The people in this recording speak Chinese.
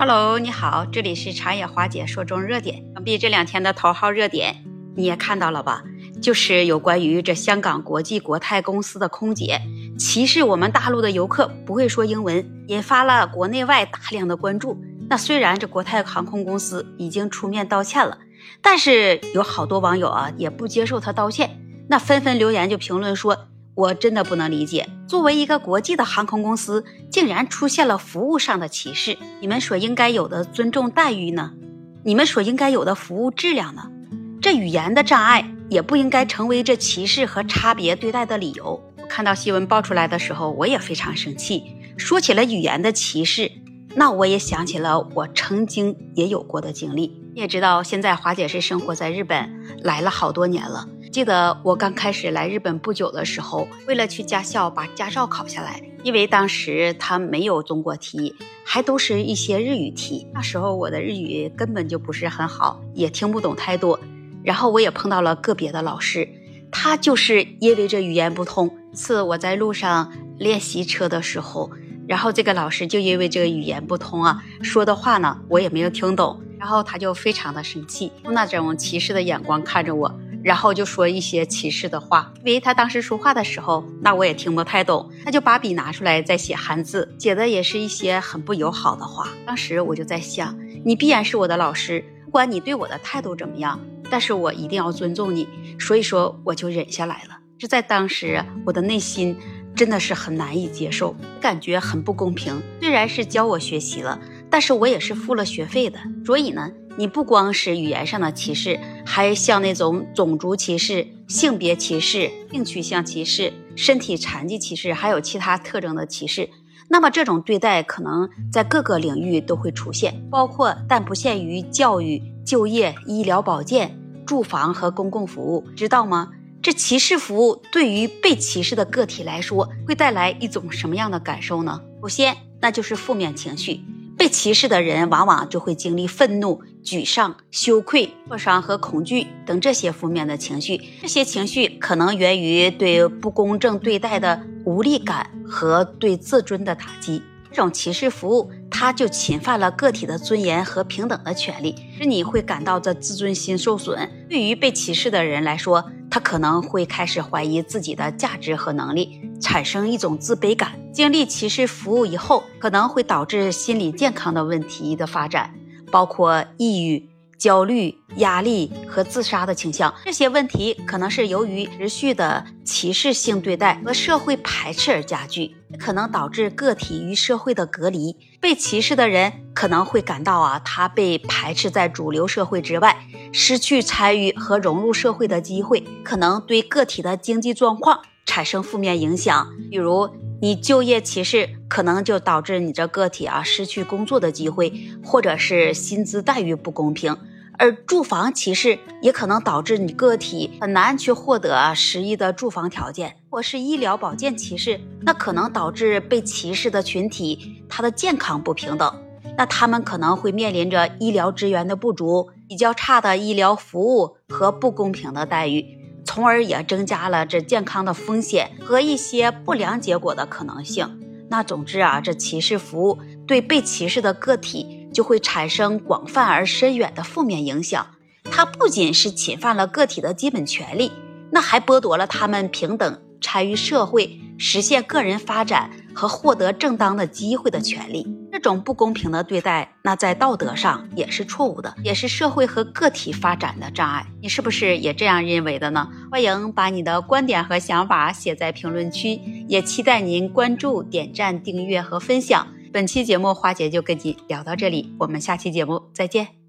Hello，你好，这里是长野华姐说中热点。想必这两天的头号热点你也看到了吧？就是有关于这香港国际国泰公司的空姐歧视我们大陆的游客不会说英文，引发了国内外大量的关注。那虽然这国泰航空公司已经出面道歉了，但是有好多网友啊也不接受他道歉，那纷纷留言就评论说。我真的不能理解，作为一个国际的航空公司，竟然出现了服务上的歧视。你们所应该有的尊重待遇呢？你们所应该有的服务质量呢？这语言的障碍也不应该成为这歧视和差别对待的理由。看到新闻爆出来的时候，我也非常生气。说起了语言的歧视，那我也想起了我曾经也有过的经历。你也知道，现在华姐是生活在日本，来了好多年了。记得我刚开始来日本不久的时候，为了去驾校把驾照考下来，因为当时他没有中国题，还都是一些日语题。那时候我的日语根本就不是很好，也听不懂太多。然后我也碰到了个别的老师，他就是因为这语言不通。次我在路上练习车的时候，然后这个老师就因为这个语言不通啊，说的话呢我也没有听懂，然后他就非常的生气，用那种歧视的眼光看着我。然后就说一些歧视的话，因为他当时说话的时候，那我也听不太懂，他就把笔拿出来在写汉字，写的也是一些很不友好的话。当时我就在想，你必然是我的老师，不管你对我的态度怎么样，但是我一定要尊重你，所以说我就忍下来了。这在当时，我的内心真的是很难以接受，感觉很不公平。虽然是教我学习了，但是我也是付了学费的，所以呢。你不光是语言上的歧视，还像那种种族歧视、性别歧视、性取向歧视、身体残疾歧视，还有其他特征的歧视。那么这种对待可能在各个领域都会出现，包括但不限于教育、就业、医疗保健、住房和公共服务，知道吗？这歧视服务对于被歧视的个体来说，会带来一种什么样的感受呢？首先，那就是负面情绪。被歧视的人往往就会经历愤怒、沮丧、羞愧、挫伤和恐惧等这些负面的情绪。这些情绪可能源于对不公正对待的无力感和对自尊的打击。这种歧视服务，它就侵犯了个体的尊严和平等的权利，使你会感到这自尊心受损。对于被歧视的人来说，他可能会开始怀疑自己的价值和能力，产生一种自卑感。经历歧视服务以后，可能会导致心理健康的问题的发展，包括抑郁、焦虑、压力和自杀的倾向。这些问题可能是由于持续的歧视性对待和社会排斥而加剧，可能导致个体与社会的隔离。被歧视的人可能会感到啊，他被排斥在主流社会之外。失去参与和融入社会的机会，可能对个体的经济状况产生负面影响。比如，你就业歧视可能就导致你这个体啊失去工作的机会，或者是薪资待遇不公平；而住房歧视也可能导致你个体很难去获得适宜的住房条件，或是医疗保健歧视，那可能导致被歧视的群体他的健康不平等。那他们可能会面临着医疗资源的不足、比较差的医疗服务和不公平的待遇，从而也增加了这健康的风险和一些不良结果的可能性。那总之啊，这歧视服务对被歧视的个体就会产生广泛而深远的负面影响。它不仅是侵犯了个体的基本权利，那还剥夺了他们平等参与社会、实现个人发展和获得正当的机会的权利。这种不公平的对待，那在道德上也是错误的，也是社会和个体发展的障碍。你是不是也这样认为的呢？欢迎把你的观点和想法写在评论区，也期待您关注、点赞、订阅和分享。本期节目花姐就跟你聊到这里，我们下期节目再见。